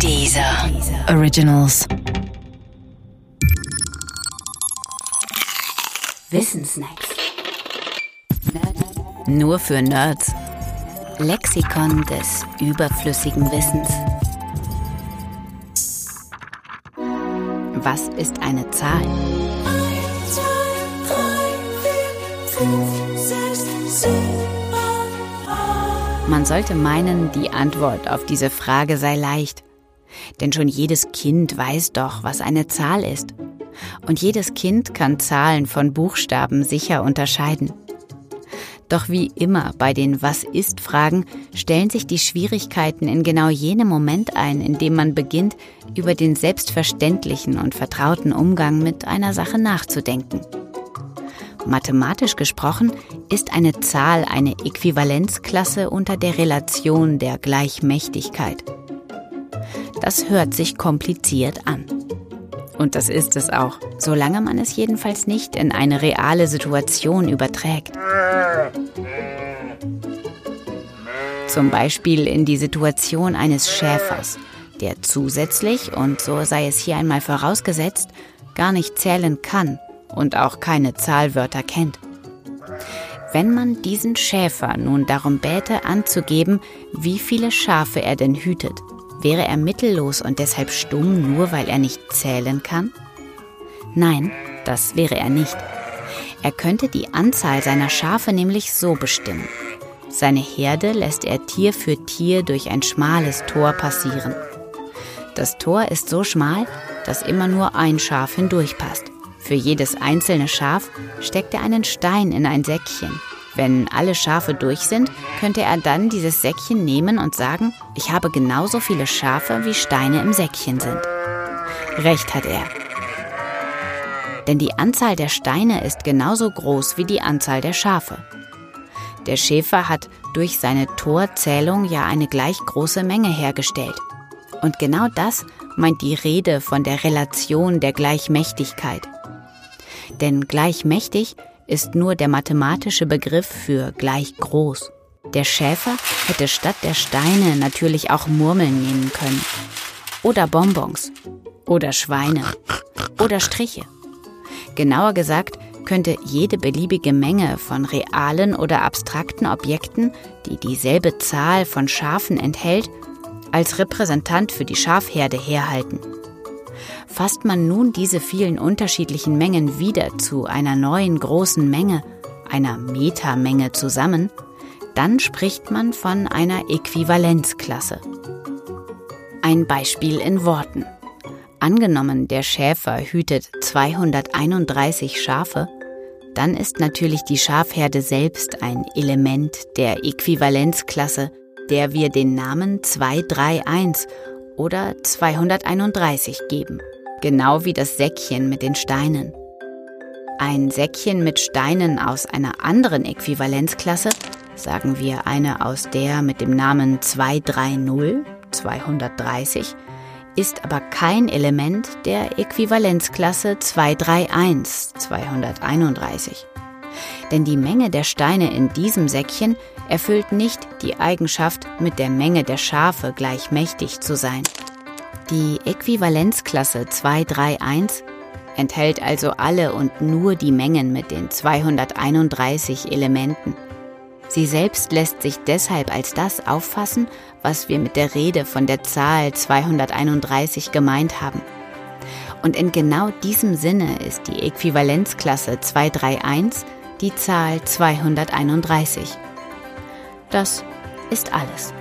Dieser Originals. Wissensnacks. Nur für Nerds. Lexikon des überflüssigen Wissens. Was ist eine Zahl? Man sollte meinen, die Antwort auf diese Frage sei leicht. Denn schon jedes Kind weiß doch, was eine Zahl ist. Und jedes Kind kann Zahlen von Buchstaben sicher unterscheiden. Doch wie immer bei den Was ist Fragen stellen sich die Schwierigkeiten in genau jenem Moment ein, in dem man beginnt, über den selbstverständlichen und vertrauten Umgang mit einer Sache nachzudenken. Mathematisch gesprochen ist eine Zahl eine Äquivalenzklasse unter der Relation der Gleichmächtigkeit. Das hört sich kompliziert an. Und das ist es auch, solange man es jedenfalls nicht in eine reale Situation überträgt. Zum Beispiel in die Situation eines Schäfers, der zusätzlich, und so sei es hier einmal vorausgesetzt, gar nicht zählen kann und auch keine Zahlwörter kennt. Wenn man diesen Schäfer nun darum bäte anzugeben, wie viele Schafe er denn hütet, wäre er mittellos und deshalb stumm, nur weil er nicht zählen kann? Nein, das wäre er nicht. Er könnte die Anzahl seiner Schafe nämlich so bestimmen. Seine Herde lässt er Tier für Tier durch ein schmales Tor passieren. Das Tor ist so schmal, dass immer nur ein Schaf hindurchpasst. Für jedes einzelne Schaf steckt er einen Stein in ein Säckchen. Wenn alle Schafe durch sind, könnte er dann dieses Säckchen nehmen und sagen, ich habe genauso viele Schafe, wie Steine im Säckchen sind. Recht hat er. Denn die Anzahl der Steine ist genauso groß wie die Anzahl der Schafe. Der Schäfer hat durch seine Torzählung ja eine gleich große Menge hergestellt. Und genau das meint die Rede von der Relation der Gleichmächtigkeit. Denn gleichmächtig ist nur der mathematische Begriff für gleich groß. Der Schäfer hätte statt der Steine natürlich auch Murmeln nehmen können. Oder Bonbons. Oder Schweine. Oder Striche. Genauer gesagt könnte jede beliebige Menge von realen oder abstrakten Objekten, die dieselbe Zahl von Schafen enthält, als Repräsentant für die Schafherde herhalten. Fasst man nun diese vielen unterschiedlichen Mengen wieder zu einer neuen großen Menge, einer Metamenge zusammen, dann spricht man von einer Äquivalenzklasse. Ein Beispiel in Worten. Angenommen, der Schäfer hütet 231 Schafe, dann ist natürlich die Schafherde selbst ein Element der Äquivalenzklasse, der wir den Namen 231 oder 231 geben genau wie das Säckchen mit den Steinen. Ein Säckchen mit Steinen aus einer anderen Äquivalenzklasse, sagen wir eine aus der mit dem Namen 230, 230, ist aber kein Element der Äquivalenzklasse 231, 231. Denn die Menge der Steine in diesem Säckchen erfüllt nicht die Eigenschaft, mit der Menge der Schafe gleichmächtig zu sein. Die Äquivalenzklasse 231 enthält also alle und nur die Mengen mit den 231 Elementen. Sie selbst lässt sich deshalb als das auffassen, was wir mit der Rede von der Zahl 231 gemeint haben. Und in genau diesem Sinne ist die Äquivalenzklasse 231 die Zahl 231. Das ist alles.